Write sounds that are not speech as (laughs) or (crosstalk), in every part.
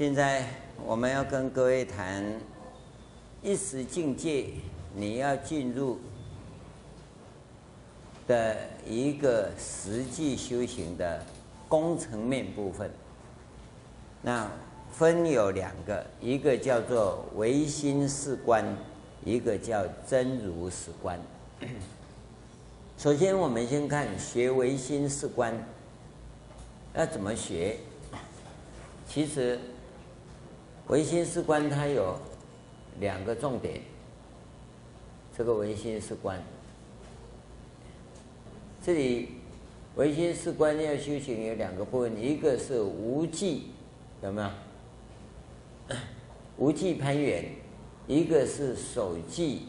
现在我们要跟各位谈一时境界，你要进入的一个实际修行的工程面部分。那分有两个，一个叫做唯心是观，一个叫真如是观。(coughs) 首先，我们先看学唯心是观要怎么学。其实。唯心是观，它有两个重点。这个唯心是观，这里唯心是观要修行有两个部分，一个是无记，有没有？(coughs) 无记攀缘，一个是守记，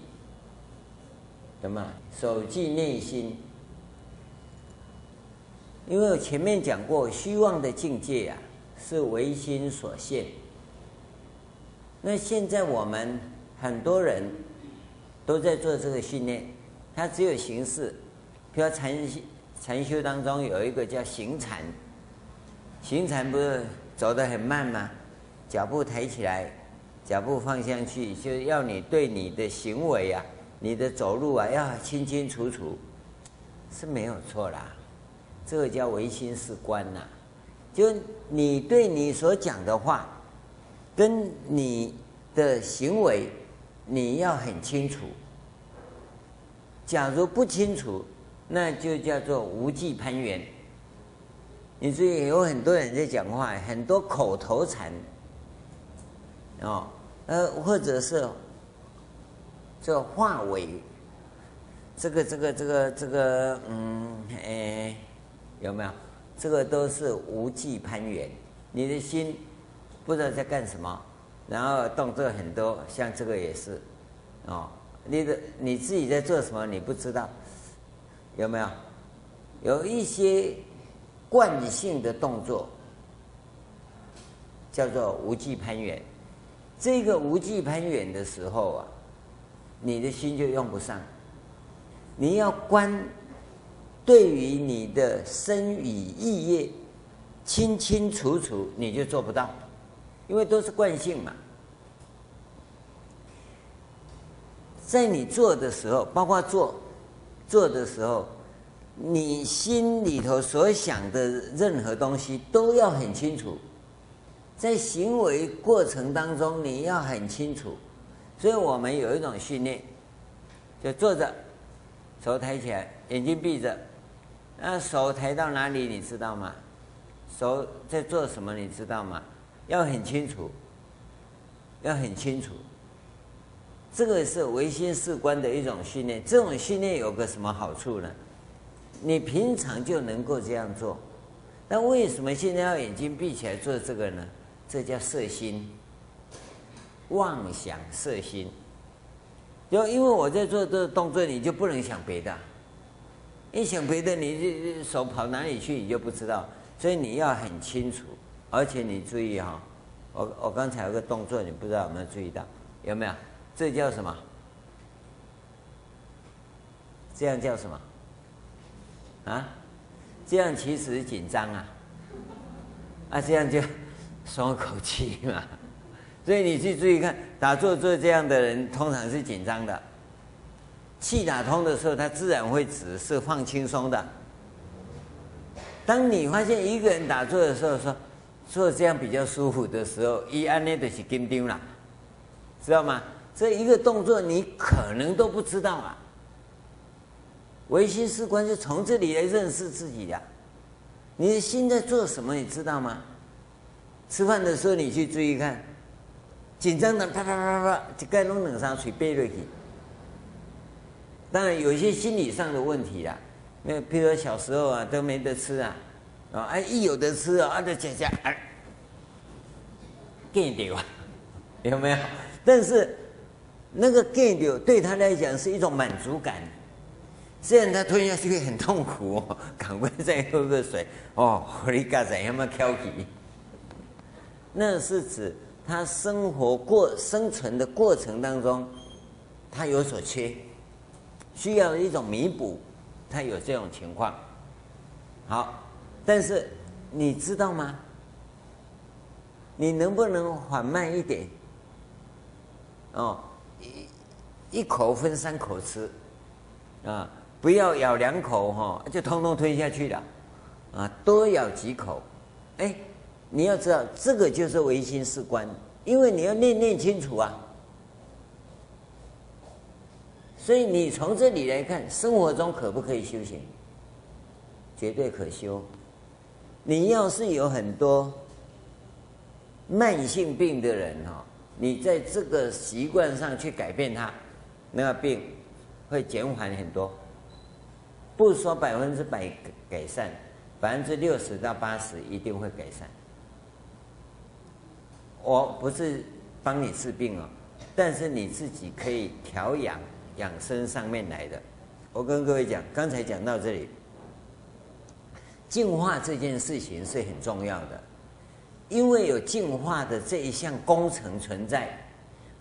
什么？守记内心。因为我前面讲过，虚妄的境界、啊，是唯心所现。那现在我们很多人都在做这个训练，它只有形式。比如禅禅修当中有一个叫行禅，行禅不是走得很慢吗？脚步抬起来，脚步放下去，就要你对你的行为啊，你的走路啊，要清清楚楚，是没有错啦。这个叫唯心是观呐，就你对你所讲的话。跟你的行为，你要很清楚。假如不清楚，那就叫做无记攀缘。你注意，有很多人在讲话，很多口头禅，哦，呃，或者是这话尾，这个、这个、这个、这个，嗯，哎，有没有？这个都是无记攀缘，你的心。不知道在干什么，然后动作很多，像这个也是，哦，你的你自己在做什么你不知道，有没有？有一些惯性的动作叫做无记攀缘，这个无记攀缘的时候啊，你的心就用不上，你要观对于你的身与意业清清楚楚，你就做不到。因为都是惯性嘛，在你做的时候，包括做做的时候，你心里头所想的任何东西都要很清楚，在行为过程当中你要很清楚，所以我们有一种训练，就坐着，手抬起来，眼睛闭着，那手抬到哪里你知道吗？手在做什么你知道吗？要很清楚，要很清楚，这个是唯心是观的一种训练。这种训练有个什么好处呢？你平常就能够这样做，那为什么现在要眼睛闭起来做这个呢？这叫色心，妄想色心。就因为我在做这个动作，你就不能想别的，一想别的，你手跑哪里去，你就不知道。所以你要很清楚。而且你注意哈，我我刚才有个动作，你不知道有没有注意到？有没有？这叫什么？这样叫什么？啊？这样其实紧张啊，啊，这样就 (laughs) 松口气嘛。所以你去注意看，打坐做这样的人，通常是紧张的。气打通的时候，他自然会只是放轻松的。当你发现一个人打坐的时候，说。做这样比较舒服的时候，一按呢就是紧张了，知道吗？这一个动作你可能都不知道啊。唯心是观就从这里来认识自己的。你的心在做什么？你知道吗？吃饭的时候你去注意看，紧张的啪啪啪啪，就该弄两张水背了去。当然有一些心理上的问题啦，那比如说小时候啊都没得吃啊。啊！哎，一有的吃啊，就吃吃，哎，给掉啊，(laughs) 有没有？但是那个给掉对他来讲是一种满足感，虽然他吞下去很痛苦哦，赶快再喝个水哦，你干怎样嘛？调皮，那是指他生活过生存的过程当中，他有所缺，需要一种弥补，他有这种情况。好。但是你知道吗？你能不能缓慢一点？哦，一一口分三口吃，啊，不要咬两口哈，就通通吞下去了，啊，多咬几口。哎，你要知道，这个就是唯心是观，因为你要念念清楚啊。所以你从这里来看，生活中可不可以修行？绝对可修。你要是有很多慢性病的人哈，你在这个习惯上去改变它，那个病会减缓很多。不说百分之百改善，百分之六十到八十一定会改善。我不是帮你治病哦，但是你自己可以调养。养生上面来的，我跟各位讲，刚才讲到这里，净化这件事情是很重要的，因为有净化的这一项工程存在。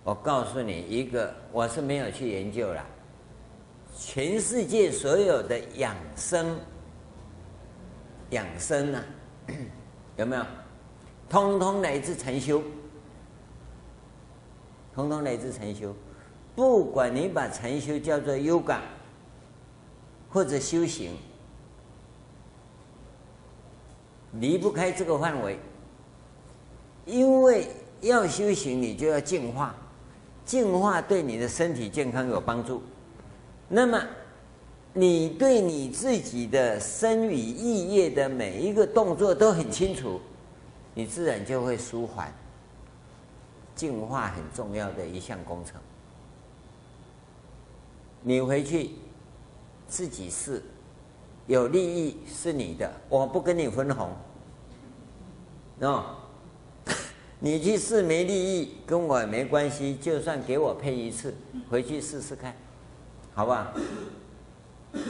我告诉你一个，我是没有去研究啦，全世界所有的养生，养生啊，(clears throat) 有没有？通通来自禅修，通通来自禅修。不管你把禅修叫做 yoga，或者修行，离不开这个范围。因为要修行，你就要净化，净化对你的身体健康有帮助。那么，你对你自己的身与意业的每一个动作都很清楚，你自然就会舒缓。净化很重要的一项工程。你回去自己试，有利益是你的，我不跟你分红。哦，(laughs) 你去试没利益，跟我也没关系，就算给我配一次，回去试试看，好不好？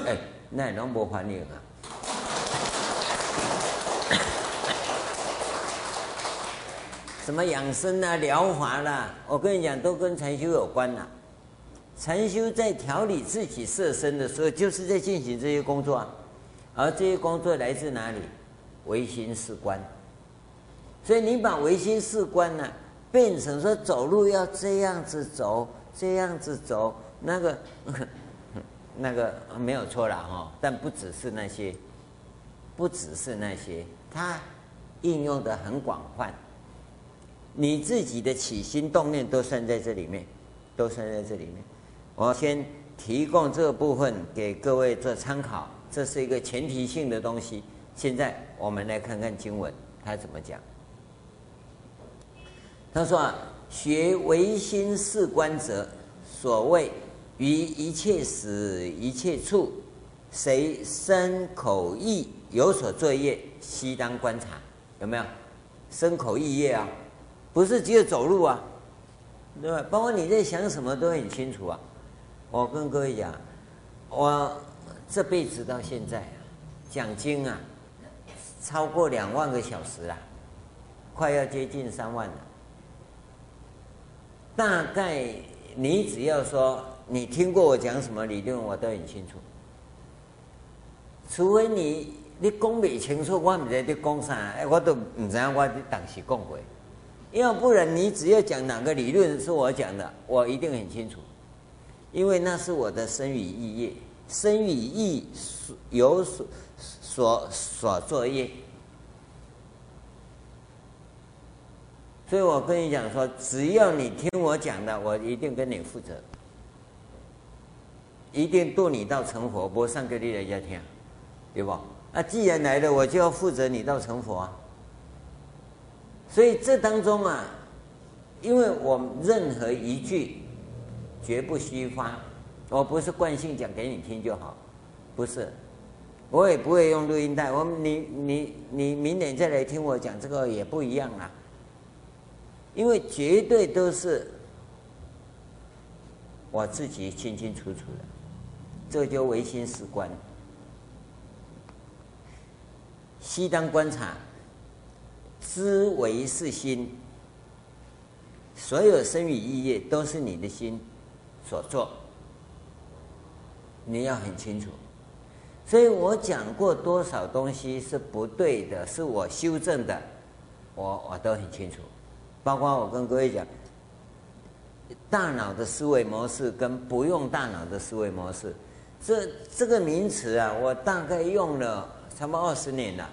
哎，那也能不还你啊？(coughs) 什么养生啊、疗法啦，我跟你讲，都跟禅修有关呐。禅修在调理自己色身的时候，就是在进行这些工作啊，而这些工作来自哪里？唯心是观。所以你把唯心是观呢，变成说走路要这样子走，这样子走，那个 (laughs) 那个没有错了哈。但不只是那些，不只是那些，它应用的很广泛。你自己的起心动念都算在这里面，都算在这里面。我先提供这个部分给各位做参考，这是一个前提性的东西。现在我们来看看经文，他怎么讲。他说啊：“学唯心是观者，所谓于一切时一切处，随身口意有所作业，悉当观察。有没有？身口意业啊，不是只有走路啊，对吧？包括你在想什么都很清楚啊。”我跟各位讲，我这辈子到现在讲经啊，超过两万个小时了，快要接近三万了。大概你只要说你听过我讲什么理论，我都很清楚。除非你你讲不清楚，我不知道你讲啥，我都不知道我当时讲过。要不然你只要讲哪个理论是我讲的，我一定很清楚。因为那是我的生与意业，身语意有所所所作业，所以我跟你讲说，只要你听我讲的，我一定跟你负责，一定度你到成佛，不上个例来家听，对不？那，既然来了，我就要负责你到成佛啊。所以这当中啊，因为我们任何一句。绝不虚发，我不是惯性讲给你听就好，不是，我也不会用录音带。我你你你明年再来听我讲这个也不一样啊，因为绝对都是我自己清清楚楚的，这就唯心是观，悉当观察，知为是心，所有生与意业都是你的心。所做，你要很清楚。所以我讲过多少东西是不对的，是我修正的，我我都很清楚。包括我跟各位讲，大脑的思维模式跟不用大脑的思维模式，这这个名词啊，我大概用了差不多二十年了。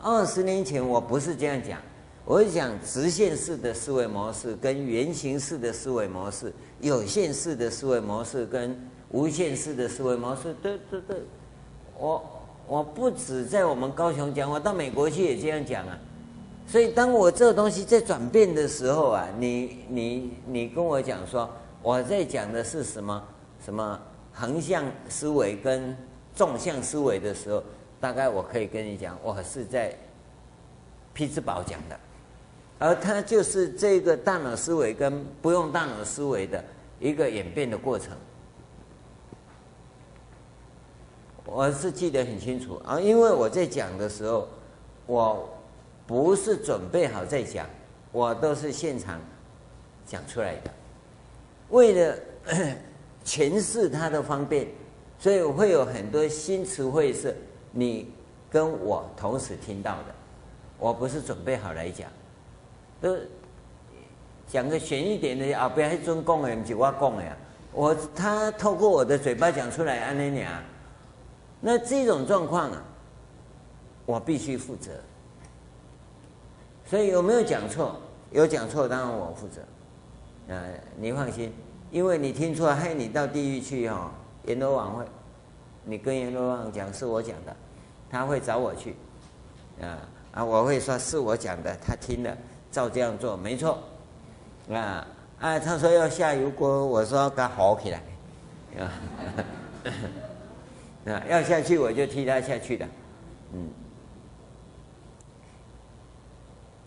二十年前我不是这样讲，我讲直线式的思维模式跟圆形式的思维模式，有限式的思维模式跟无限式的思维模式。对对对，我我不止在我们高雄讲，我到美国去也这样讲啊。所以，当我这个东西在转变的时候啊，你你你跟我讲说，我在讲的是什么什么横向思维跟纵向思维的时候，大概我可以跟你讲，我是在匹兹堡讲的，而它就是这个大脑思维跟不用大脑思维的一个演变的过程。我是记得很清楚啊，因为我在讲的时候，我。不是准备好再讲，我都是现场讲出来的。为了 (coughs) 诠释它的方便，所以我会有很多新词汇是你跟我同时听到的。我不是准备好来讲，都讲个玄一点的啊，不要一尊讲的，不是我讲的呀。我他透过我的嘴巴讲出来，安尼啊，那这种状况啊，我必须负责。所以有没有讲错？有讲错，当然我负责。啊，你放心，因为你听错，害你到地狱去哈。阎罗王会，你跟阎罗王讲是我讲的，他会找我去。啊啊，我会说是我讲的，他听了照这样做，没错。啊啊，他说要下油锅，我说给他好起来。啊，(laughs) 啊，要下去我就替他下去的，嗯。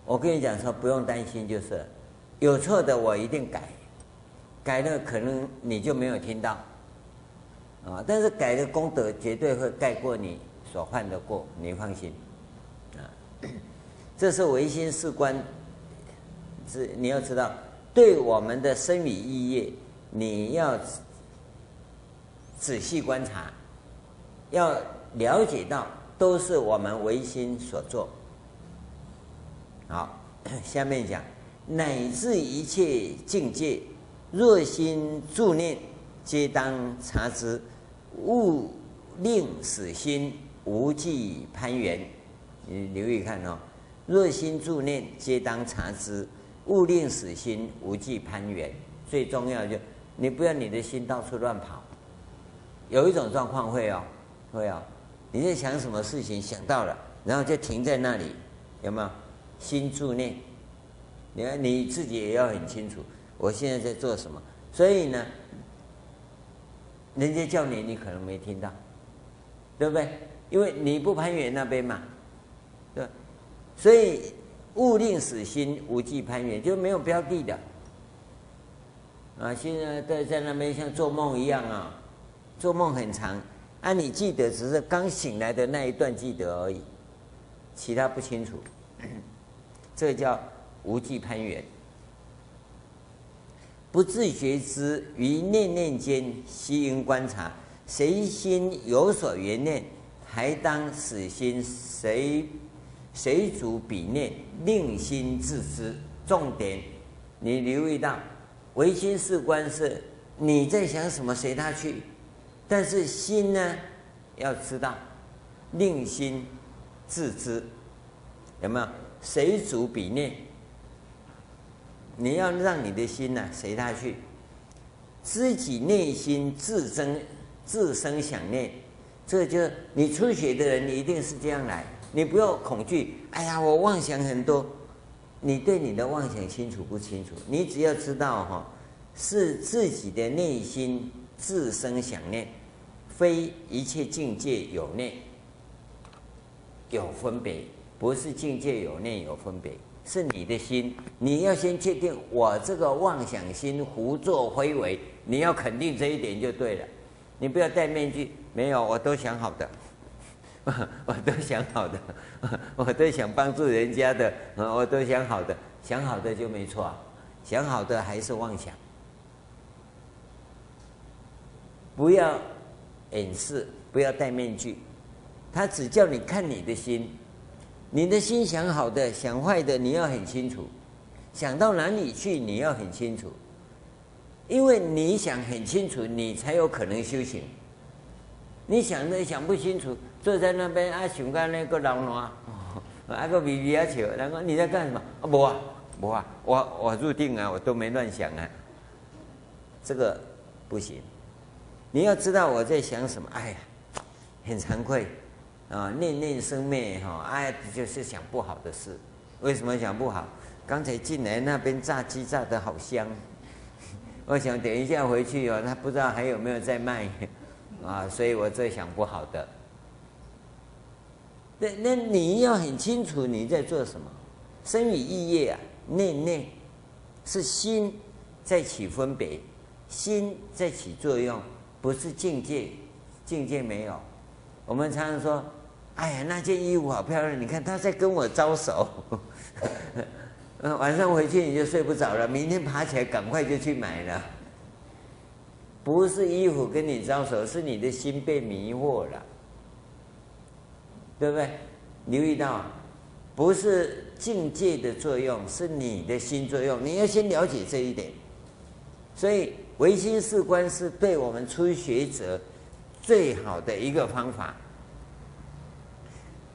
我跟你讲说，不用担心，就是有错的我一定改，改了可能你就没有听到，啊，但是改的功德绝对会盖过你所犯的过，你放心，啊，(clears throat) 这是唯心是观，是你要知道，对我们的生理意业，你要仔细观察，要了解到都是我们唯心所做。好，(coughs) 下面讲，乃至一切境界，若心住念，皆当察之，勿令使心无记攀缘。你留意看哦，若心住念，皆当察之，勿令使心无记攀缘。最重要就，你不要你的心到处乱跑。有一种状况会哦，会哦，你在想什么事情，想到了，然后就停在那里，有没有？心住念，你看你自己也要很清楚，我现在在做什么。所以呢，人家叫你，你可能没听到，对不对？因为你不攀缘那边嘛，对。所以勿令使心无记攀缘，就没有标的的。啊，现在在在那边像做梦一样啊，做梦很长，啊，你记得只是刚醒来的那一段记得而已，其他不清楚。(coughs) 这叫无记攀缘，不自觉知于念念间悉应观察，谁心有所缘念，还当死心随随主彼念，令心自知。重点，你留意到，唯心是观是你在想什么随他去，但是心呢，要知道，令心自知，有没有？随逐彼念，你要让你的心呢、随他去，自己内心自生自生想念，这就你出血的人，你一定是这样来，你不要恐惧。哎呀，我妄想很多，你对你的妄想清楚不清楚？你只要知道哈，是自己的内心自生想念，非一切境界有念有分别。不是境界有念有分别，是你的心。你要先确定我这个妄想心胡作非为，你要肯定这一点就对了。你不要戴面具，没有，我都想好的，(laughs) 我都想好的，(laughs) 我都想帮助人家的，我都想好的，想好的就没错，想好的还是妄想。不要掩饰，不要戴面具，他只叫你看你的心。你的心想好的，想坏的，你要很清楚。想到哪里去，你要很清楚，因为你想很清楚，你才有可能修行。你想的想不清楚，坐在那边啊，想干那个老暖，(laughs) 啊个咪咪啊笑，然后你在干什么？啊不啊，不啊，我我入定啊，我都没乱想啊。这个不行，你要知道我在想什么。哎呀，很惭愧啊，念念生灭哈，哎，就是想不好的事。为什么想不好？刚才进来那边炸鸡炸的好香，(laughs) 我想等一下回去哦，他不知道还有没有在卖。(laughs) 啊，所以我在想不好的。那那你要很清楚你在做什么，生与意业啊，念念是心在起分别，心在起作用，不是境界，境界没有。我们常常说，哎呀，那件衣服好漂亮，你看他在跟我招手。(laughs) 晚上回去你就睡不着了，明天爬起来赶快就去买了。不是衣服跟你招手，是你的心被迷惑了，对不对？留意到，不是境界的作用，是你的心作用。你要先了解这一点。所以唯心是观是对我们初学者最好的一个方法。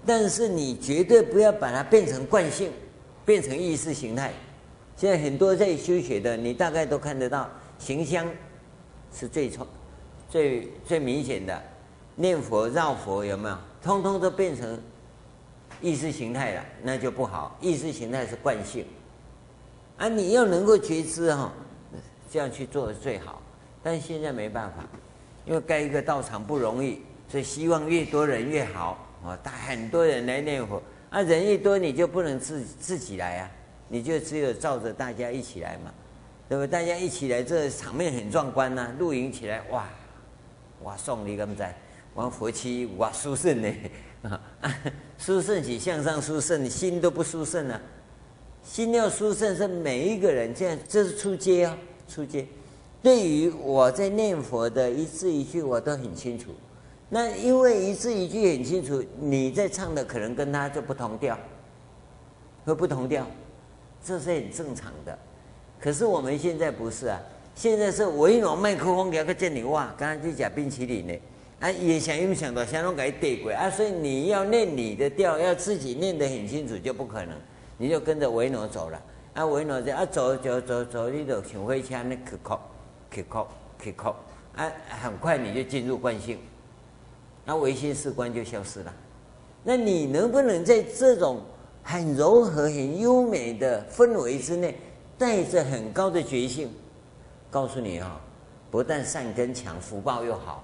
但是你绝对不要把它变成惯性，变成意识形态。现在很多在修学的，你大概都看得到形象。是最错、最最明显的，念佛绕佛有没有？通通都变成意识形态了，那就不好。意识形态是惯性，啊，你要能够觉知哈，这样去做的最好。但现在没办法，因为盖一个道场不容易，所以希望越多人越好啊，带很多人来念佛。啊，人一多你就不能自自己来啊，你就只有照着大家一起来嘛。对不对？大家一起来，这、场面很壮观呐、露营起来，哇，哇，送礼咁在，玩佛七，哇，殊胜呢，啊，(laughs) 殊胜起向上殊胜，心都不殊胜了、心要殊胜，是每一个人这样，这是出街啊，初阶。对于我在念佛的一字一句，我都很清楚。那因为一字一句很清楚，你在唱的可能跟他就不同调，会不同调，这是很正常的。可是我们现在不是啊，现在是围拢麦克风，给个见你哇，刚才去吃冰淇淋呢，啊，也想用想到想弄给对过啊，所以你要念你的调，要自己念得很清楚就不可能，你就跟着维诺走了，啊，维诺这啊走走走走，你就像会枪那 k 扣 k 扣 k 扣，啊，很快你就进入惯性，那唯心是观就消失了。那你能不能在这种很柔和、很优美的氛围之内？带着很高的决心，告诉你啊，不但善根强，福报又好。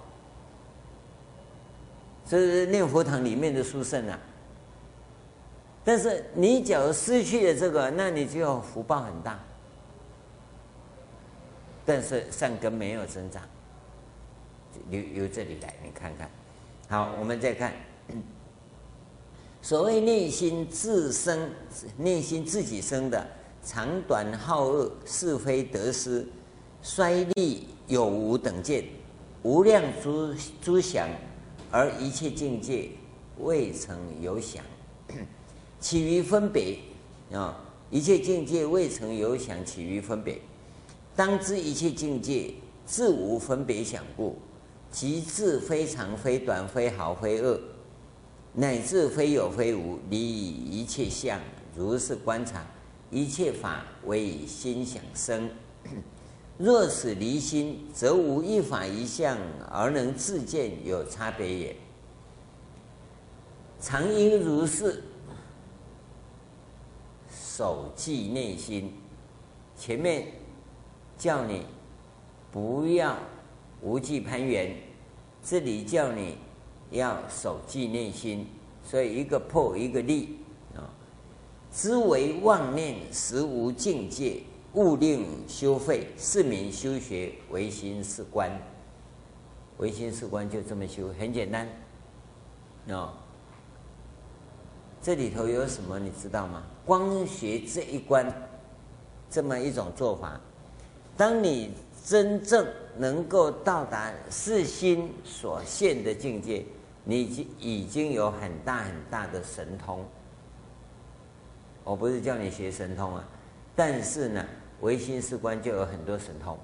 这是念佛堂里面的书圣啊。但是你假如失去了这个，那你就福报很大。但是善根没有增长，由由这里来，你看看。好，我们再看，(clears throat) 所谓内心自生，内心自己生的。长短好恶是非得失衰利有无等见，无量诸诸想，而一切境界未曾有想，起于分别啊！一切境界未曾有想，起于分别。当知一切境界自无分别想故，即自非长非短非好非恶，乃至非有非无，离一切相，如是观察。一切法为心想生，(coughs) 若此离心，则无一法一相而能自见有差别也。常应如是，守记内心。前面叫你不要无忌攀缘，这里叫你要守记内心，所以一个破一个立啊。知为妄念实无境界，勿令修废，是名修学唯心是观。唯心是观就这么修，很简单。哦，这里头有什么你知道吗？光学这一关，这么一种做法，当你真正能够到达是心所现的境界，你已经已经有很大很大的神通。我不是叫你学神通啊，但是呢，唯心是观就有很多神通，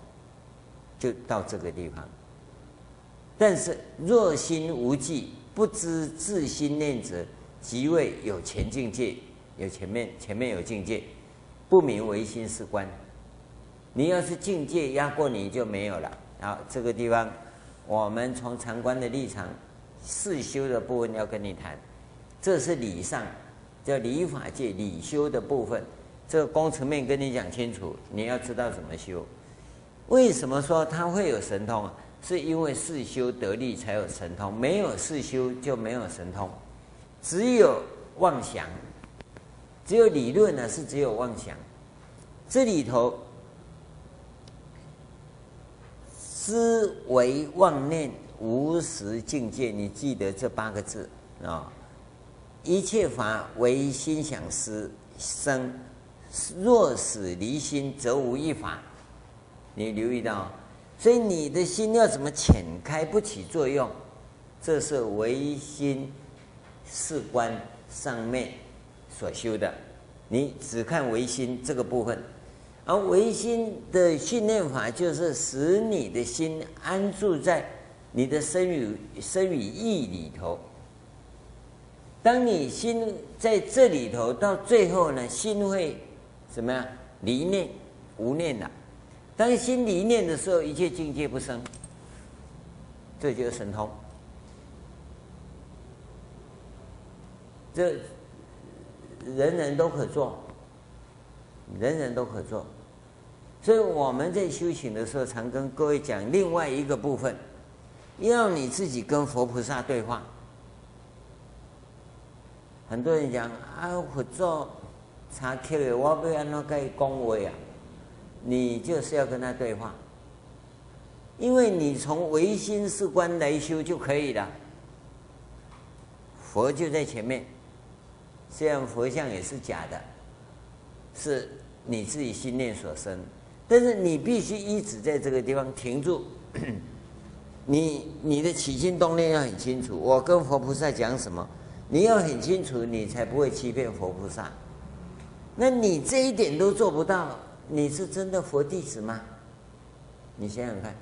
就到这个地方。但是若心无记，不知自心念者，即为有前境界，有前面前面有境界，不名唯心是观。你要是境界压过你就没有了。好，这个地方我们从禅观的立场，四修的部分要跟你谈，这是理上叫理法界理修的部分。这个工程面跟你讲清楚，你要知道怎么修。为什么说它会有神通啊？是因为四修得力才有神通，没有四修就没有神通，只有妄想，只有理论呢，是只有妄想。这里头思维妄念无实境界，你记得这八个字啊！一切法唯心想思生，若使离心，则无一法。你留意到。所以你的心要怎么浅开不起作用？这是唯心是观上面所修的。你只看唯心这个部分，而唯心的训练法就是使你的心安住在你的身语身语意里头。当你心在这里头，到最后呢，心会怎么样？离念无念了。当心离念的时候，一切境界不生，这就是神通。这人人都可做，人人都可做。所以我们在修行的时候，常跟各位讲另外一个部分，要你自己跟佛菩萨对话。很多人讲啊，佛做查克的，我要安怎跟伊讲话呀？你就是要跟他对话，因为你从唯心是观来修就可以了。佛就在前面，虽然佛像也是假的，是你自己心念所生，但是你必须一直在这个地方停住，(clears throat) 你你的起心动念要很清楚。我跟佛菩萨讲什么，你要很清楚，你才不会欺骗佛菩萨。那你这一点都做不到。你是真的佛弟子吗？你想想看，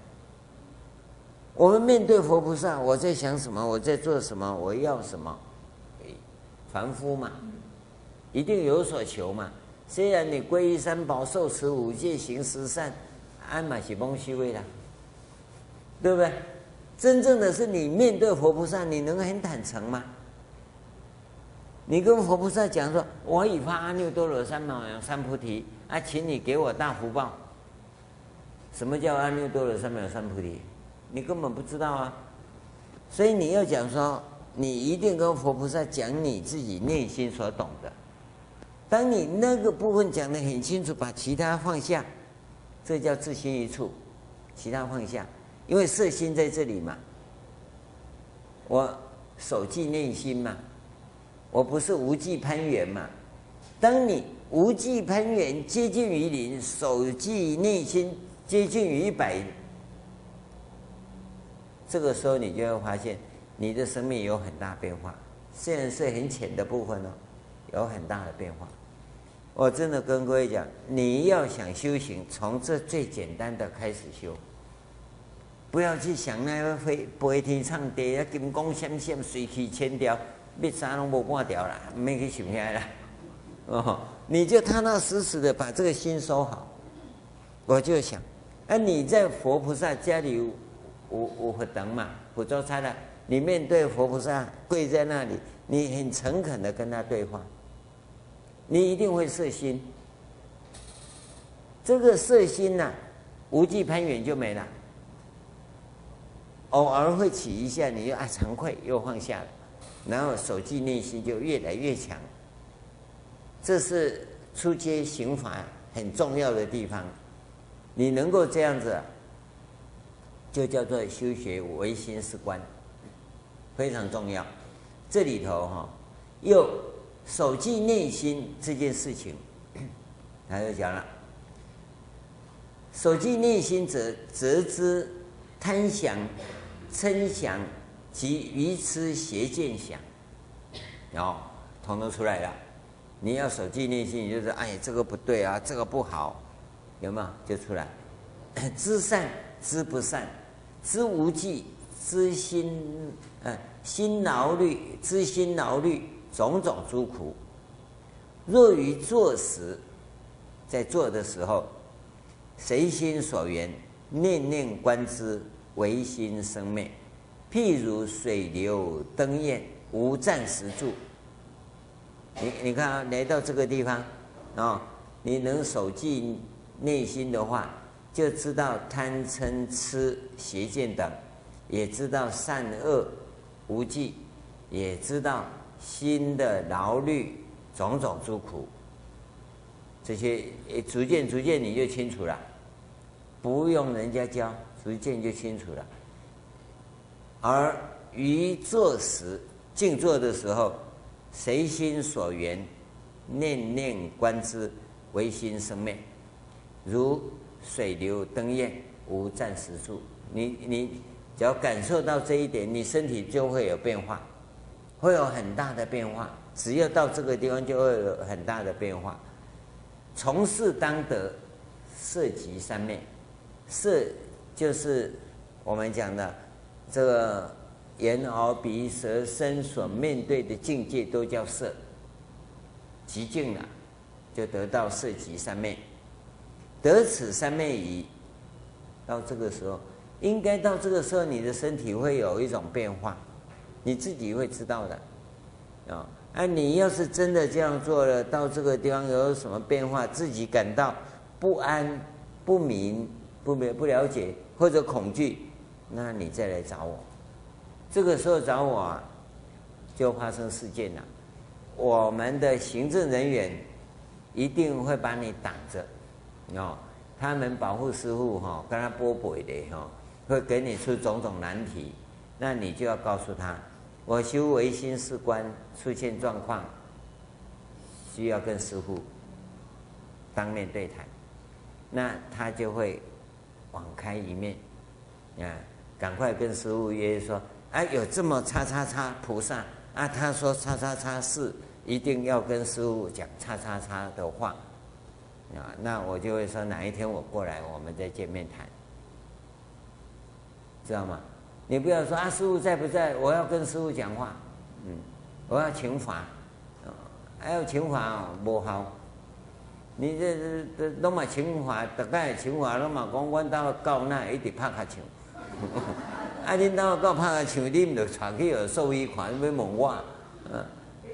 我们面对佛菩萨，我在想什么？我在做什么？我要什么？凡夫嘛，一定有所求嘛。虽然你皈依三宝、受持五戒、行十善，安嘛是蒙虚位的，对不对？真正的是你面对佛菩萨，你能很坦诚吗？你跟佛菩萨讲说：“我已发阿耨多罗三藐三菩提。”啊，请你给我大福报。什么叫阿耨多罗三藐三菩提？你根本不知道啊！所以你要讲说，你一定跟佛菩萨讲你自己内心所懂的。当你那个部分讲得很清楚，把其他放下，这叫自心一处，其他放下，因为色心在这里嘛。我守寂内心嘛，我不是无记攀缘嘛。当你无记攀缘接近于零，守寂内心接近于一百，这个时候你就会发现你的生命有很大变化，虽然是很浅的部分哦，有很大的变化。我真的跟各位讲，你要想修行，从这最简单的开始修，不要去想那个飞飞天唱地啊，金光闪闪，水气千条，灭啥拢无半条啦，没去想遐啦，哦。你就踏踏实实的把这个心收好，我就想，哎，你在佛菩萨家里我我会等嘛，普照差了，你面对佛菩萨跪在那里，你很诚恳的跟他对话，你一定会摄心。这个摄心呐、无记攀缘就没了，偶尔会起一下，你又啊惭愧又放下了，然后守记内心就越来越强。这是出街行法很重要的地方，你能够这样子，就叫做修学唯心是观，非常重要。这里头哈，又守记内心这件事情，(coughs) 他就讲了：守记内心者，则知贪想、嗔想及愚痴邪见想，然后统统出来了。你要守记念心，就是哎，这个不对啊，这个不好，有没有？就出来，(coughs) 知善知不善，知无记，知心呃心劳虑，知心劳虑种种诸苦。若于作时，在做的时候，随心所缘，念念观之，唯心生灭。譬如水流灯焰，无暂时住。你你看啊，来到这个地方，啊，你能守记内心的话，就知道贪嗔痴邪见等，也知道善恶无记，也知道心的劳虑种种诸苦。这些逐渐逐渐你就清楚了，不用人家教，逐渐就清楚了。而于坐时，静坐的时候，随心所缘，念念观之，唯心生灭，如水流灯焰，无暂时住。你你只要感受到这一点，你身体就会有变化，会有很大的变化。只要到这个地方，就会有很大的变化。从事当得色即三昧，色就是我们讲的。这个眼耳鼻舌身所面对的境界都叫色，极静了，就得到色即三昧。得此三昧已，到这个时候，应该到这个时候，你的身体会有一种变化，你自己会知道的啊。哎，你要是真的这样做了，到这个地方有什么变化，自己感到不安、不明、不明不了解或者恐惧。那你再来找我，这个时候找我啊，就发生事件了。我们的行政人员一定会把你挡着，哦，他们保护师傅哈，跟他波波的哈，会给你出种种难题。那你就要告诉他，我修唯心是观出现状况，需要跟师父当面对谈，那他就会网开一面，啊。赶快跟师父约说，哎，有这么叉叉叉菩萨啊？他说叉叉叉是一定要跟师父讲叉叉叉的话啊。那我就会说哪一天我过来，我们再见面谈，知道吗？你不要说啊，师傅在不在？我要跟师傅讲话，嗯，我要请法，还要请法哦，不好。你这这这拢嘛请法，大概请法拢嘛讲，我到到那一直拍卡唱。(laughs) 啊！恁兜到拍像你们就传去有兽医款要问我，嗯，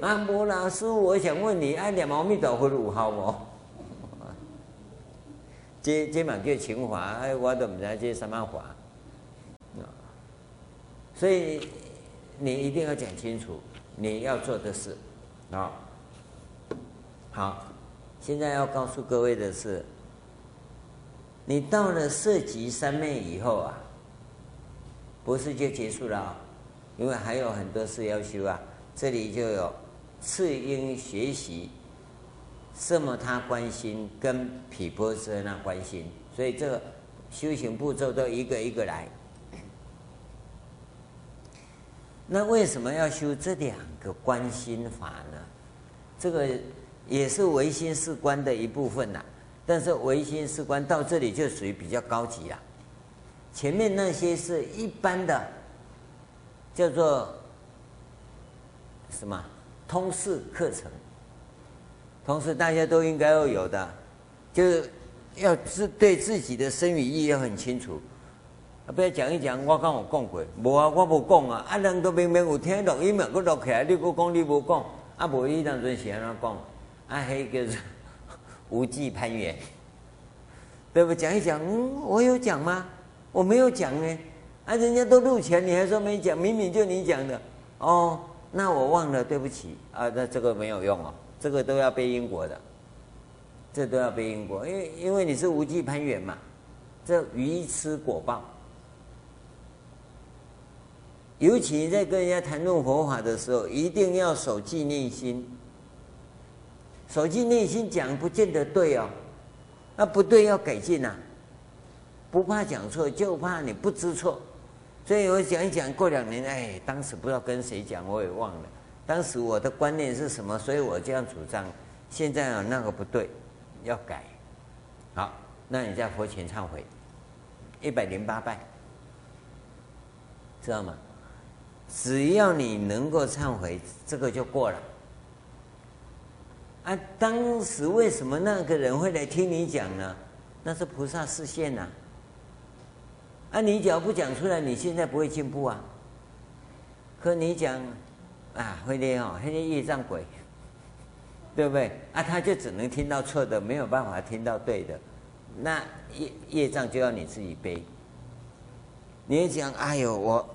啊，无老师，我想问你，啊，念阿弥陀佛有效无？(laughs) 这这嘛叫情法，哎，我都唔知这什么法，啊所以你一定要讲清楚你要做的事，啊，好，现在要告诉各位的是，你到了色即三昧以后啊。不是就结束了啊，因为还有很多事要修啊。这里就有次应学习什么他关心跟毗婆舍那关心，所以这个修行步骤都一个一个来。那为什么要修这两个观心法呢？这个也是唯心是观的一部分呐、但是唯心是观到这里就属于比较高级了。前面那些是一般的，叫做什么通识课程，同时大家都应该要有的，就是要自对自己的生与意要很清楚。不要讲一讲，我刚有讲过，无啊，我无讲啊，啊人都明明有听录音嘛，佮录起来，你佮讲你无讲，啊无伊当阵是安怎讲？啊迄叫做无忌攀缘，(laughs) 对不？讲一讲，嗯，我有讲吗？我没有讲呢，啊，人家都录前，你还说没讲，明明就你讲的，哦，那我忘了，对不起。啊，那这个没有用哦，这个都要背因果的，这都要背因果，因为因为你是无忌攀缘嘛，这愚痴果报，尤其在跟人家谈论佛法的时候，一定要守纪内心，守纪内心讲不见得对哦，那不对要改进呐、不怕讲错，就怕你不知错。所以我讲一讲，过两年，哎，当时不知道跟谁讲，我也忘了。当时我的观念是什么，所以我这样主张。现在啊那个不对，要改。好，那你在佛前忏悔，一百零八拜，知道吗？只要你能够忏悔，这个就过了。啊，当时为什么那个人会来听你讲呢？那是菩萨示现呐。啊，你只要不讲出来，你现在不会进步啊。可你讲，啊，会的哦，那些业障鬼，(laughs) 对不对？啊，他就只能听到错的，没有办法听到对的，那业业障就要你自己背。你也讲，哎呦，我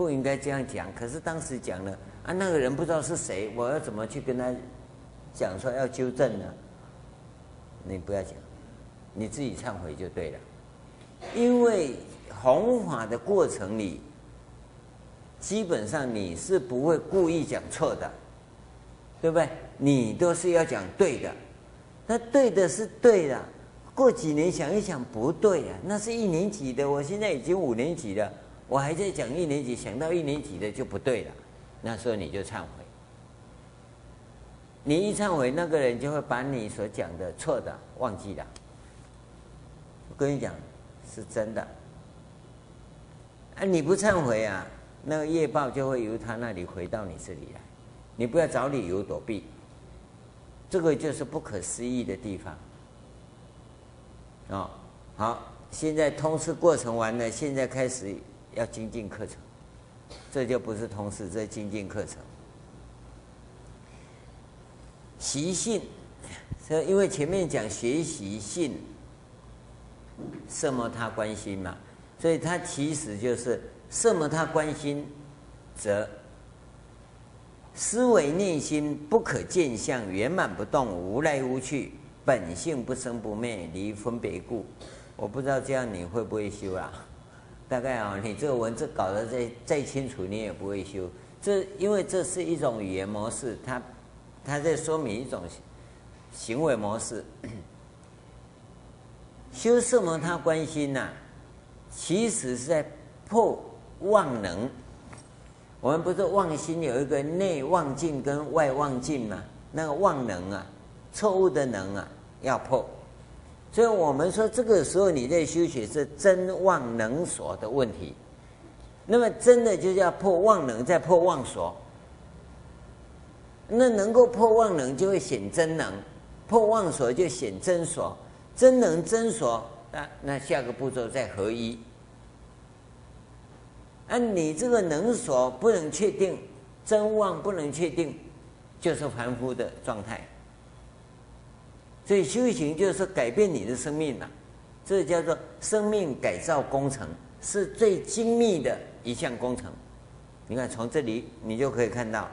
不应该这样讲，可是当时讲了，啊，那个人不知道是谁，我要怎么去跟他讲说要纠正呢？你不要讲，你自己忏悔就对了，因为。弘法的过程里，基本上你是不会故意讲错的，对不对？你都是要讲对的，那对的是对的。过几年想一想，不对啊，那是一年级的，我现在已经五年级了，我还在讲一年级，想到一年级的就不对了。那时候你就忏悔，你一忏悔，那个人就会把你所讲的错的忘记了。我跟你讲，是真的。啊！你不忏悔啊，那个业报就会由他那里回到你这里来。你不要找理由躲避，这个就是不可思议的地方。哦，好，现在通识过程完了，现在开始要精进课程，这就不是通识，这是精进课程。习性，所以因为前面讲学习性，什么他关心嘛。所以他其实就是什么他关心，则思维内心不可见相，圆满不动，无来无去，本性不生不灭，离分别故。我不知道这样你会不会修啊？大概啊，你这个文字搞得再再清楚，你也不会修。这因为这是一种语言模式，它它在说明一种行为模式。(clears throat) 修色摩他关心呐、其实是在破妄能。我们不是妄心有一个内妄境跟外妄境吗？那个妄能啊，错误的能啊，要破。所以我们说，这个时候你在修学是真妄能所的问题。那么真的就是要破妄能，再破妄所。那能够破妄能，就会显真能；破妄所就显真所。真能真所。那那下个步骤再合一。啊，你这个能所不能确定，真妄不能确定，就是凡夫的状态。所以修行就是改变你的生命了，这叫做生命改造工程，是最精密的一项工程。你看，从这里你就可以看到，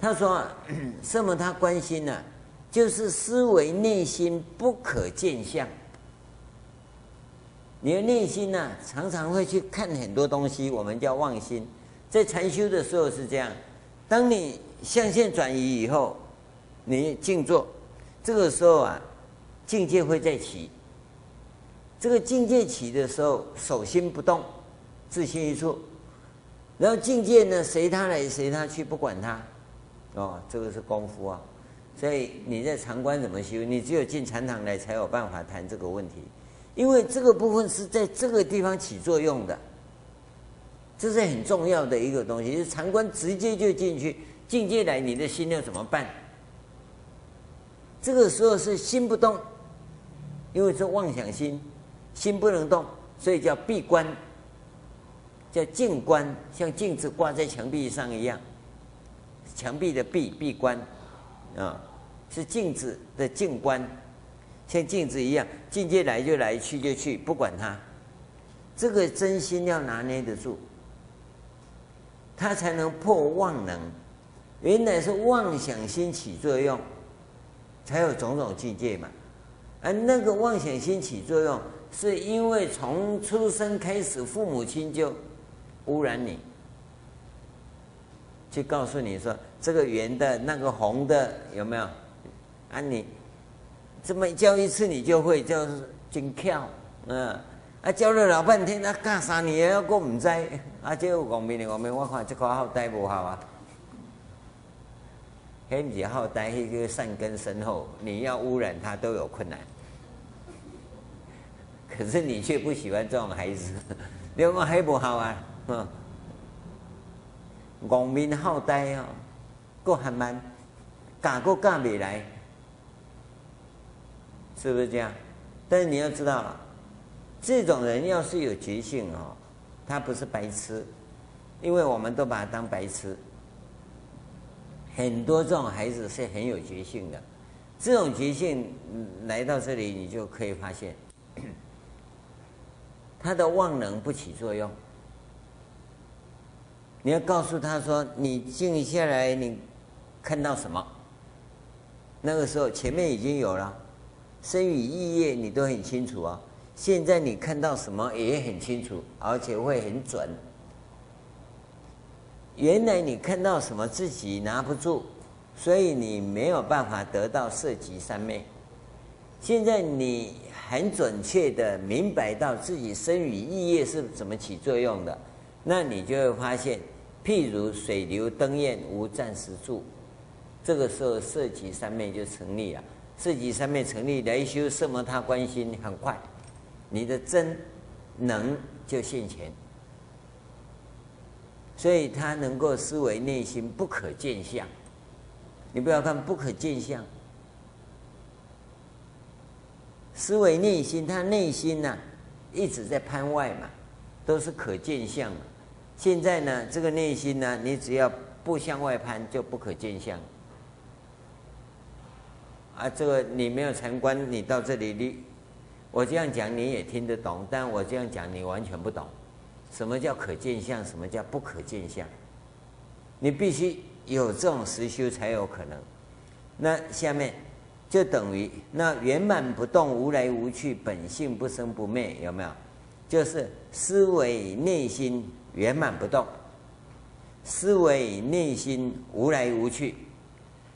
他说：“ (clears throat) 什么他关心呢，就是思维内心不可见相。”你的内心呢、常常会去看很多东西，我们叫妄心。在禅修的时候是这样，当你象限转移以后，你静坐，这个时候啊，境界会再起。这个境界起的时候，手心不动，自心一处，然后境界呢，随他来随他去，不管他。哦，这个是功夫啊。所以你在禅观怎么修？你只有进禅堂来才有办法谈这个问题。因为这个部分是在这个地方起作用的，这是很重要的一个东西。是禅观直接就进去，境界来，你的心要怎么办？这个时候是心不动，因为是妄想心，心不能动，所以叫闭关，叫静观，像镜子挂在墙壁上一样，墙壁的闭闭关，啊，是镜子的静观。像镜子一样，境界来就来，去就去，不管它。这个真心要拿捏得住，它才能破妄能。原来是妄想心起作用，才有种种境界嘛。而那个妄想心起作用，是因为从出生开始，父母亲就污染你，就告诉你说这个圆的，那个红的，有没有？啊，你。这么教一次你就会，就是真巧，嗯，啊教了老半天，那干三年还不知，啊这个讲明的讲明，我看这个好带不好啊？黑比较好呆，一个善根深厚，你要污染他都有困难。可是你却不喜欢这种孩子，(laughs) 你讲黑不好啊？嗯，(laughs) 农民好呆哦，够还蛮，嘎过嘎没来，是不是这样？但是你要知道，这种人要是有觉性哦，他不是白痴，因为我们都把他当白痴。很多这种孩子是很有觉性的，这种觉性来到这里，你就可以发现，他的妄能不起作用。你要告诉他说：“你静下来，你看到什么？”那个时候前面已经有了身语意业，你都很清楚啊。现在你看到什么也很清楚，而且会很准。原来你看到什么自己拿不住，所以你没有办法得到色即三昧。现在你很准确的明白到自己身语意业是怎么起作用的，那你就会发现，譬如水流灯焰无暂时住，这个时候色即三昧就成立了。色即三昧成立，来修色摩他观心，很快，你的真能就现前。所以他能够思维内心不可见相，你不要看不可见相，思维内心，他内心呢、一直在攀外嘛，都是可见相嘛。现在呢，这个内心呢，你只要不向外攀，就不可见相。啊，这个你没有禅观，你到这里，你我这样讲你也听得懂，但我这样讲你完全不懂。什么叫可见相？什么叫不可见相？你必须有这种实修才有可能。那下面就等于那圆满不动、无来无去、本性不生不灭，有没有？就是思维内心圆满不动，思维内心无来无去，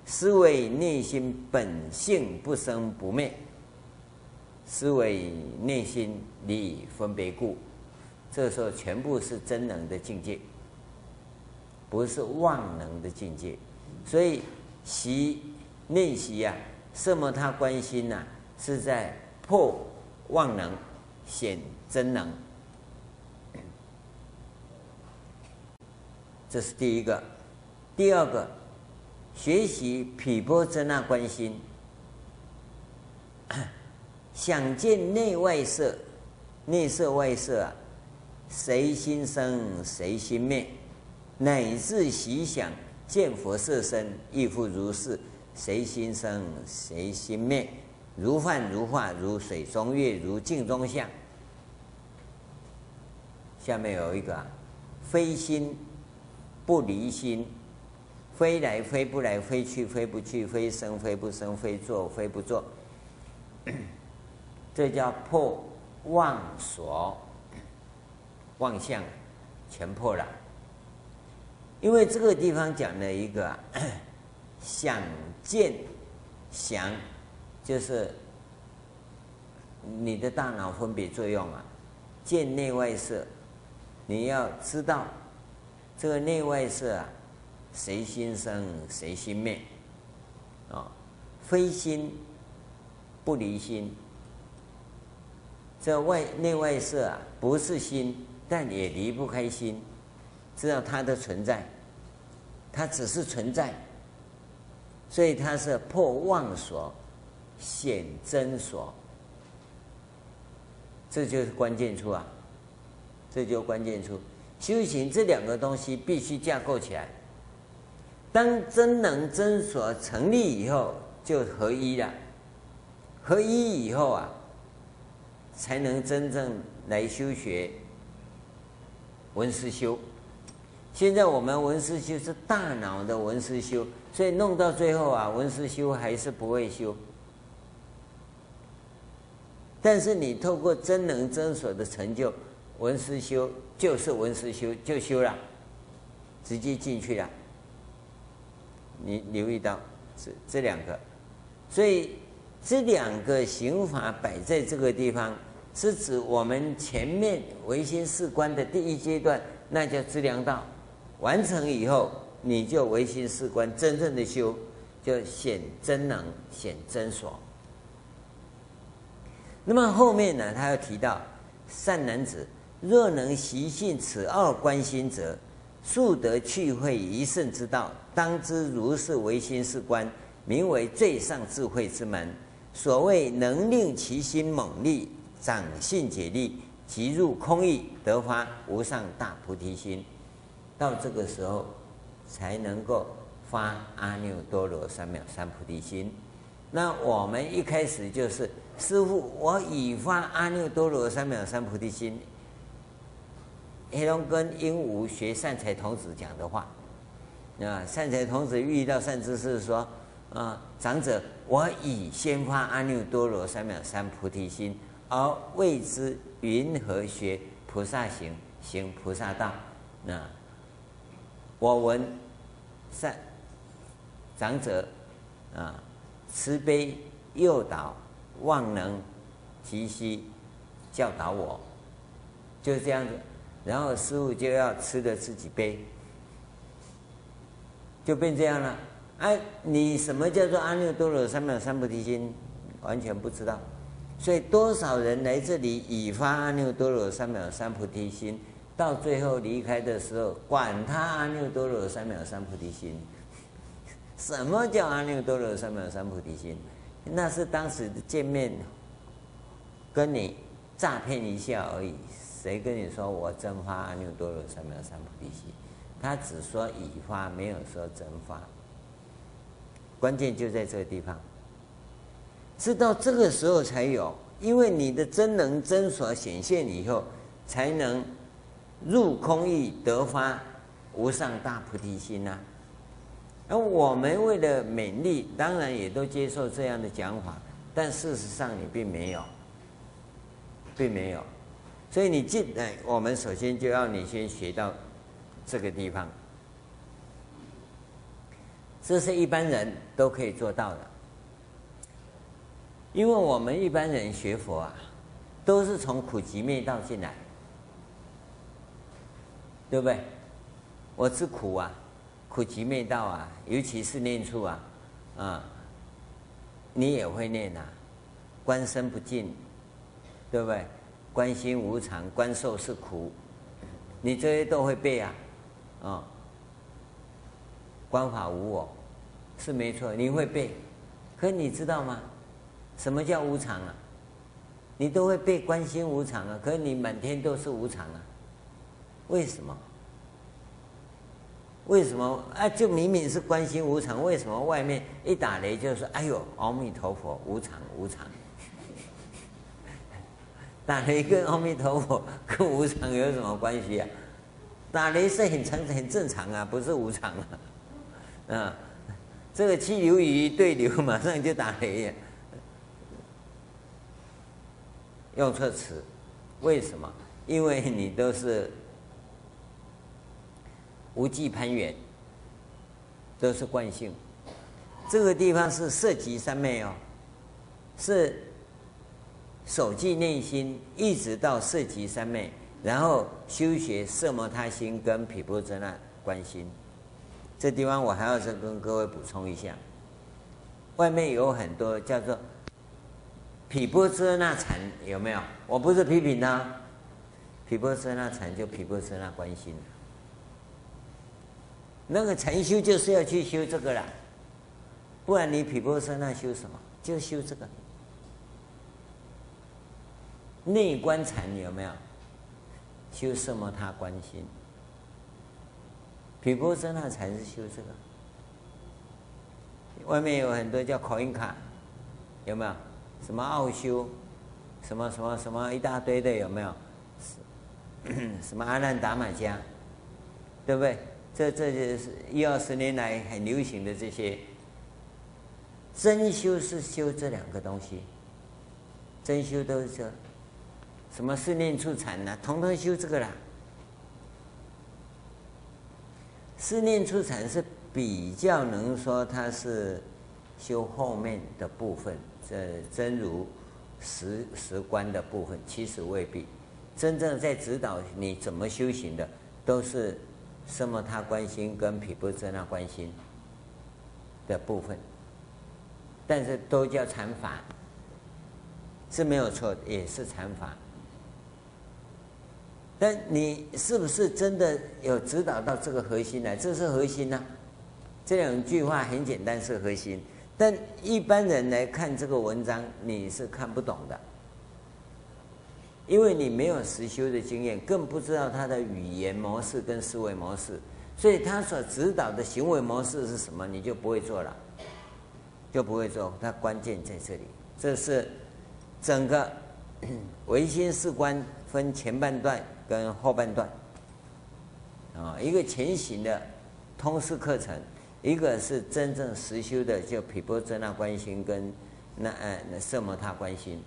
思维内心本性不生不灭，思维内心离分别故。这时候全部是真能的境界，不是妄能的境界，所以习内习啊，色摩他观心呐、是在破妄能，显真能。(clears throat) 这是第一个，第二个，学习毗波遮那观心，(clears throat) 想见内外色，内色外色啊。谁心生，谁心灭，乃至习想见佛色身，亦复如是。谁心生，谁心灭，如幻如化，如水中月，如镜中像。下面有一个，非心不离心，非来非不来，非去非不去，非生非不生，非做非不做。这叫破妄所。妄相全破了，因为这个地方讲了一个 (coughs) 想见想，就是你的大脑分别作用啊，见内外色，你要知道这个内外色啊，谁心生谁心灭啊？非心不离心，这外内外色啊，不是心。但也离不开心，知道它的存在，它只是存在，所以它是破妄所，显真所，这就是关键处啊！这就关键处，修行这两个东西必须架构起来。当真能真所成立以后，就合一了。合一以后啊，才能真正来修学。闻思修，现在我们文思修是大脑的文思修，所以弄到最后啊，文思修还是不会修。但是你透过真能真所的成就，文思修就是文思修就修了，直接进去了。你留意到这这两个，所以这两个行法摆在这个地方。是指我们前面唯心四观的第一阶段，那叫资粮道，完成以后，你就唯心四观真正的修，就显真能，显真所。那么后面呢，他又提到善男子，若能习信此二观心者，速得趣会一乘之道。当知如是唯心是观，名为最上智慧之门。所谓能令其心猛力，长信解力，即入空义，得发无上大菩提心。到这个时候，才能够发阿耨多罗三藐三菩提心。那我们一开始就是师父，我已发阿耨多罗三藐三菩提心。黑龙跟鹦鹉学善财童子讲的话，啊，善财童子遇到善知识说。啊，长者，我已先发阿耨多罗三藐三菩提心，而未知云何学菩萨行，行菩萨道？那我闻善长者啊，慈悲诱导，万能及膝教导我，就是这样子。然后师父就要吃的自己背，就变这样了。哎、你什么叫做阿耨多罗三藐三菩提心？完全不知道。所以多少人来这里已发阿耨多罗三藐三菩提心，到最后离开的时候，管他阿耨多罗三藐三菩提心。什么叫阿耨多罗三藐三菩提心？那是当时见面跟你诈骗一下而已。谁跟你说我真发阿耨多罗三藐三菩提心？他只说已发，没有说真发。关键就在这个地方，直到这个时候才有，因为你的真能真所显现以后，才能入空义得发无上大菩提心呐、而我们为了勉励，当然也都接受这样的讲法，但事实上你并没有，并没有。所以你进来，我们首先就要你先学到这个地方。这是一般人都可以做到的，因为我们一般人学佛啊，都是从苦集灭道进来，对不对？我知苦啊，苦集灭道啊，尤其是念处啊，啊，你也会念啊，观身不净，对不对？观心无常，观受是苦，你这些都会背啊，啊，观法无我。是没错，你会背，可你知道吗？什么叫无常啊？你都会背观心无常啊，可你满天都是无常啊，为什么？为什么啊？就明明是关心无常，为什么外面一打雷就说“哎呦，阿弥陀佛，无常无常”？(laughs) 打雷跟阿弥陀佛 (laughs) 跟无常有什么关系啊？打雷是很常很正常啊，不是无常啊，(laughs) 啊。这个气流与对流马上就打雷呀，用错词，为什么？因为你都是无记攀缘，都是惯性。这个地方是色即三昧哦，是守记内心，一直到色即三昧，然后修学色摩他心跟毗钵遮那观心。这地方我还要再跟各位补充一下，外面有很多叫做毗钵遮那禅，有没有？我不是批评他，毗钵遮那禅就毗钵遮那观心，那个禅修就是要去修这个啦，不然你毗钵遮那修什么？就修这个内观禅，有没有？修什么他观心。毗钵遮那才是修这个，外面有很多叫口印卡，有没有？什么奥修，什么什么什么一大堆的，有没有？什么阿难达玛加，对不对？这这就是一二十年来很流行的这些。真修是修这两个东西，真修都是这，什么四念处禅呐，统统修这个啦。四念处禅是比较能说它是修后面的部分，这真如实实观的部分，其实未必。真正在指导你怎么修行的，都是什么他关心跟毗钵遮那关心的部分。但是都叫禅法，是没有错，也是禅法。但你是不是真的有指导到这个核心来？这是核心呢、这两句话很简单，是核心。但一般人来看这个文章，你是看不懂的，因为你没有实修的经验，更不知道他的语言模式跟思维模式，所以他所指导的行为模式是什么，你就不会做了，就不会做。那关键在这里，这是整个 (clears throat) 唯心四观分前半段跟后半段，啊，一个前行的通识课程。一个是真正实修的，就毗波遮那观心跟那呃那奢摩他观心。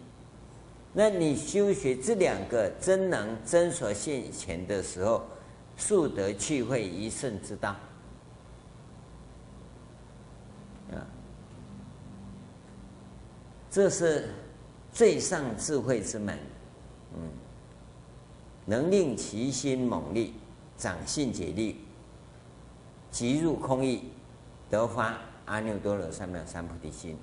那你修学这两个真能真所现前的时候，速得趣会一圣之道。啊，这是最上智慧之门，嗯，能令其心猛力，长信解力，即入空义。得发阿耨多罗三藐三菩提心。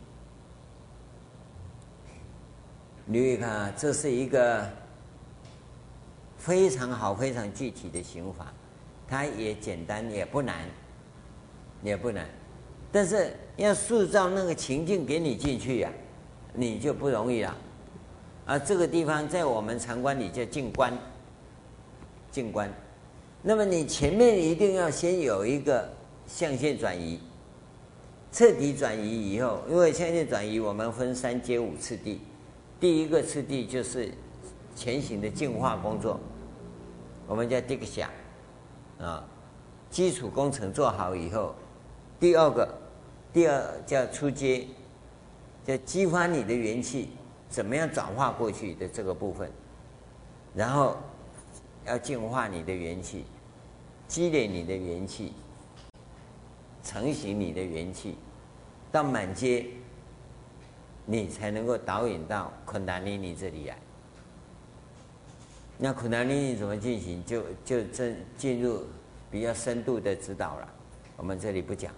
你看，这是一个非常好、非常具体的行法，它也简单，也不难，也不难。但是要塑造那个情境给你进去呀、啊，你就不容易了。啊，这个地方在我们禅观里叫静观，静观。那么你前面一定要先有一个象限转移。彻底转移以后，因为象限转移，我们分三阶五次第。第一个次第就是前行的净化工作，我们叫 Diksha 啊，基础工程做好以后，第二个，第二叫出阶，叫激发你的元气，怎么样转化过去的这个部分，然后要净化你的元气，积累你的元气，成型你的元气。到满阶，你才能够导引到昆达尼尼这里来。那昆达尼尼怎么进行？就就这进入比较深度的指导了。我们这里不讲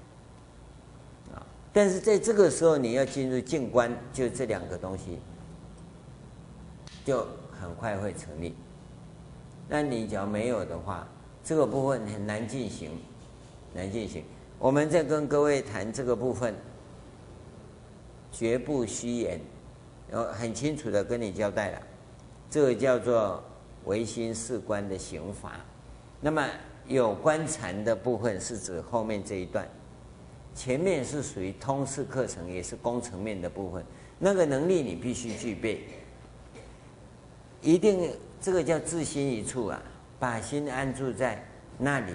啊。但是在这个时候，你要进入静观，就这两个东西，就很快会成立。那你只要没有的话，这个部分很难进行，难进行。我们在跟各位谈这个部分。绝不虚言，然后很清楚的跟你交代了，这个叫做唯心是观的行法。那么有关禅的部分是指后面这一段，前面是属于通识课程，也是工程面的部分。那个能力你必须具备，一定这个叫自心一处啊，把心安住在那里，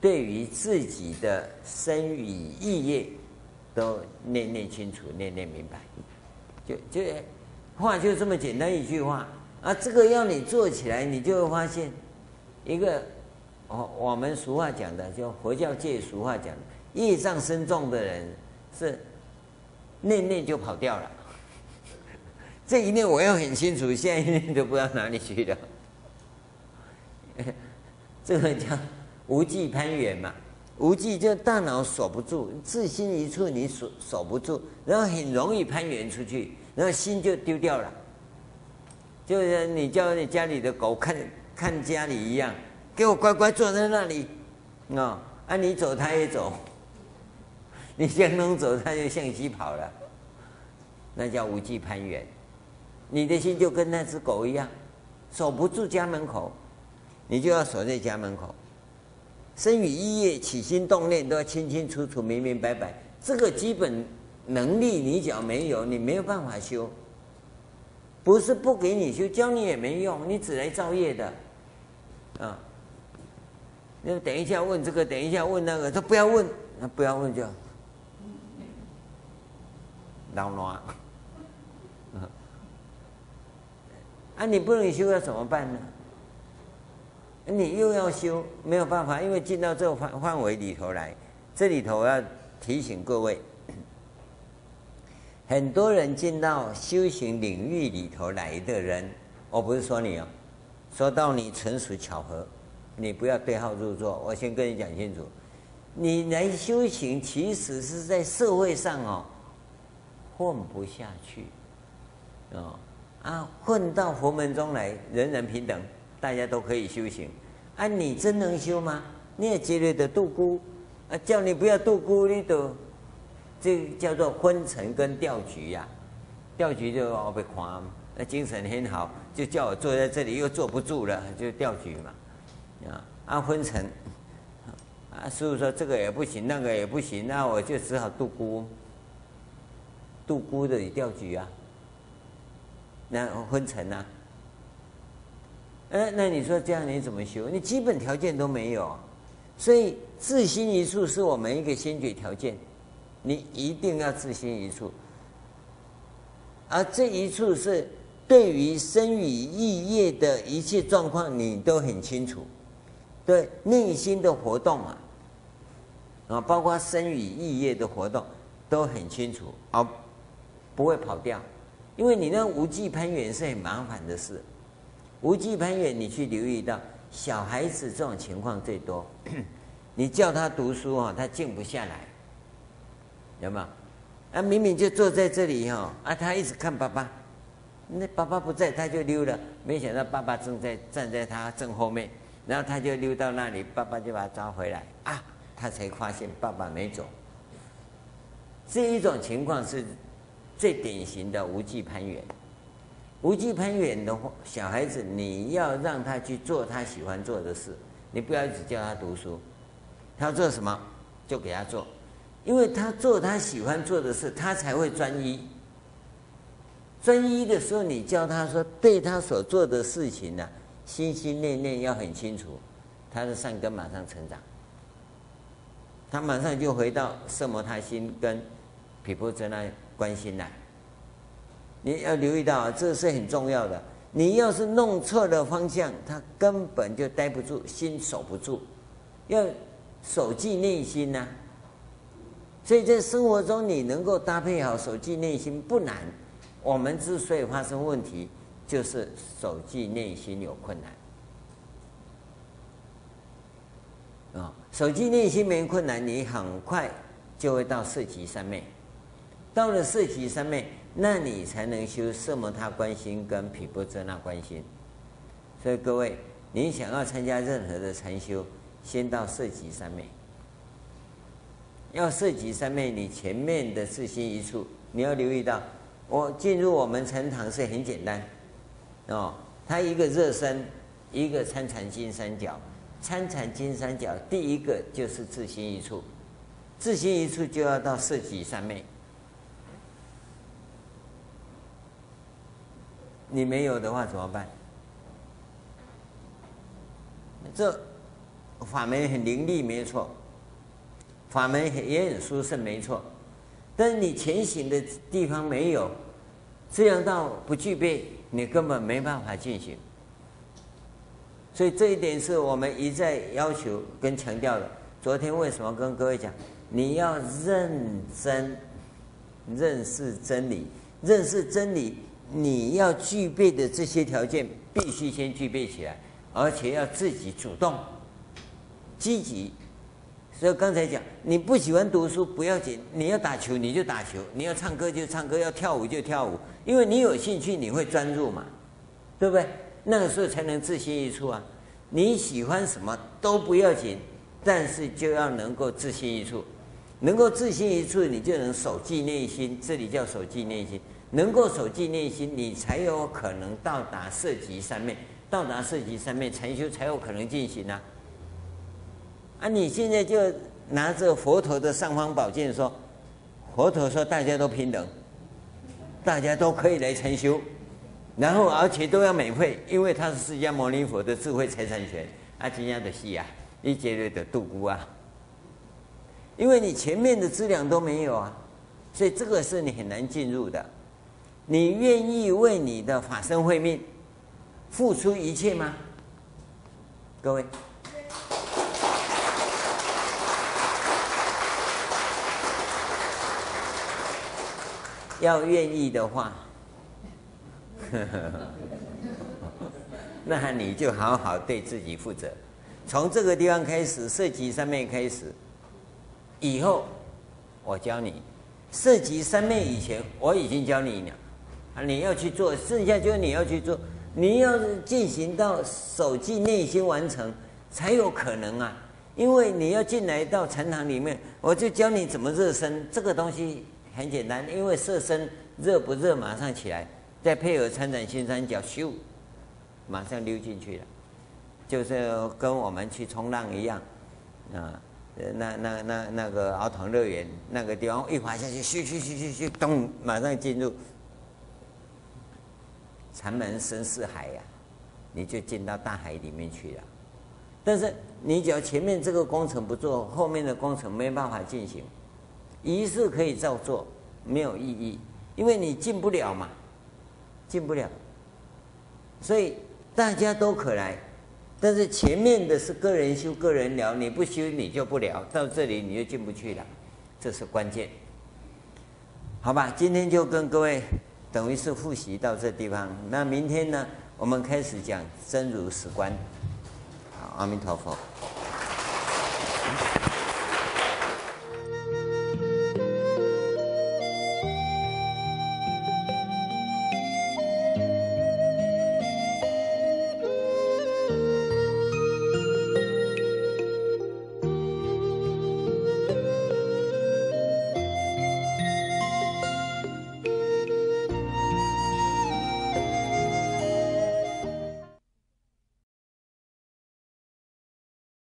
对于自己的身与意业。都念念清楚，念念明白，就就话就这么简单一句话啊！这个要你做起来，你就会发现一个，我我们俗话讲的，就佛教界俗话讲的，业障深重的人是念念就跑掉了。(laughs) 这一念我要很清楚，下一念都不知道哪里去了。(laughs) 这个叫无记攀缘嘛。无记就大脑锁不住，自心一处你锁锁不住，然后很容易攀缘出去，然后心就丢掉了。就是你叫你家里的狗看看家里一样，给我乖乖坐在那里，啊，啊你走它也走，你向东走它就向西跑了，那叫无记攀缘。你的心就跟那只狗一样，守不住家门口，你就要守在家门口。身与意业起心动念都要清清楚楚、明明白白。这个基本能力你只要没有，你没有办法修。不是不给你修，教你也没用，你只来造业的。啊，那等一下问这个，等一下问那个，都不要问，那不要问就老乱。啊，你不能修要怎么办呢？你又要修，没有办法，因为进到这个范范围里头来，这里头要提醒各位，(coughs) 很多人进到修行领域里头来的人，我不是说你哦，说到你纯属巧合，你不要对号入座。我先跟你讲清楚，你来修行其实是在社会上哦，混不下去，哦啊，混到佛门中来，人人平等，大家都可以修行。啊，你真能修吗？你也觉得的度孤，啊，叫你不要度孤，你都这叫做昏沉跟掉举呀、啊。掉举就我被夸，那精神很好，就叫我坐在这里又坐不住了，就掉举嘛。啊，啊昏沉，啊师父说这个也不行，那个也不行，那我就只好度孤，度孤的掉举啊，那昏沉啊。哎，那你说这样你怎么修？你基本条件都没有，所以自心一处是我们一个先决条件，你一定要自心一处。而这一处是对于生与意业的一切状况，你都很清楚，对内心的活动啊，啊，包括生与意业的活动都很清楚，而不会跑掉，因为你那无记攀缘是很麻烦的事。无记攀缘，你去留意到小孩子这种情况最多。(clears throat) 你叫他读书啊，他静不下来，有没有？啊，明明就坐在这里哈，啊，他一直看爸爸，那爸爸不在，他就溜了。没想到爸爸正在站在他正后面，然后他就溜到那里，爸爸就把他抓回来啊，他才发现爸爸没走。这一种情况是最典型的无记攀缘。无记攀缘的话，小孩子你要让他去做他喜欢做的事，你不要一直叫他读书，他要做什么就给他做，因为他做他喜欢做的事，他才会专一。专一的时候，你教他说，对他所做的事情呢、心心念念要很清楚，他的善根马上成长，他马上就回到色摩他心跟毗婆舍那观心来。你要留意到，这是很重要的。你要是弄错了方向，他根本就待不住，心守不住。要守记内心呐、所以在生活中，你能够搭配好守记内心不难。我们之所以发生问题，就是守记内心有困难。啊，守记内心没困难，你很快就会到四级三昧。到了四级三昧。那你才能修色摩他观心跟毗婆遮那观心。所以各位，你想要参加任何的禅修，先到色集三昧。要色极三昧，你前面的自心一处，你要留意到，我进入我们禅堂是很简单，哦，它一个热身，一个参禅金三角，参禅金三角第一个就是自心一处，自心一处就要到色极三昧。你没有的话怎么办？这法门很灵力，没错，法门也很殊胜，没错。但是你前行的地方没有，这样道不具备，你根本没办法进行。所以这一点是我们一再要求跟强调的。昨天为什么跟各位讲，你要认真认识真理，认识真理。你要具备的这些条件，必须先具备起来，而且要自己主动、积极。所以刚才讲，你不喜欢读书不要紧，你要打球你就打球，你要唱歌就唱歌，要跳舞就跳舞，因为你有兴趣，你会专注嘛，对不对？那个时候才能自信一处啊。你喜欢什么都不要紧，但是就要能够自信一处，能够自信一处，你就能守记内心，这里叫守记内心。能够守记内心，你才有可能到达色极三昧，到达色极三昧，禅修才有可能进行啊！啊，你现在就拿着佛陀的尚方宝剑说，佛陀说大家都平等，大家都可以来禅修，然后而且都要免费，因为他是释迦牟尼佛的智慧财产权啊，这样的戏啊，一节日的度孤啊，因为你前面的资粮都没有啊，所以这个是你很难进入的。你愿意为你的法身慧命付出一切吗？各位，要愿意的话，(laughs) 那你就好好对自己负责。从这个地方开始，涉及三昧开始，以后我教你。涉及三昧以前，我已经教你了，啊，你要去做，剩下就是你要去做，你要进行到守寂内心完成，才有可能啊。因为你要进来到禅堂里面，我就教你怎么热身，这个东西很简单，因为色身热不热马上起来，再配合参禅心三角，咻，马上溜进去了，就是跟我们去冲浪一样，啊。那那那那个儿童乐园那个地方一滑下去，咻咻咻咻咻，咚，马上进入禅门深似海呀，你就进到大海里面去了。但是你只要前面这个工程不做，后面的工程没办法进行。仪式可以照做，没有意义，因为你进不了嘛，进不了。所以大家都可来。但是前面的是个人修、个人了，你不修你就不了，到这里你就进不去了，这是关键。好吧，今天就跟各位等于是复习到这地方。那明天呢，我们开始讲真如实观。阿弥陀佛。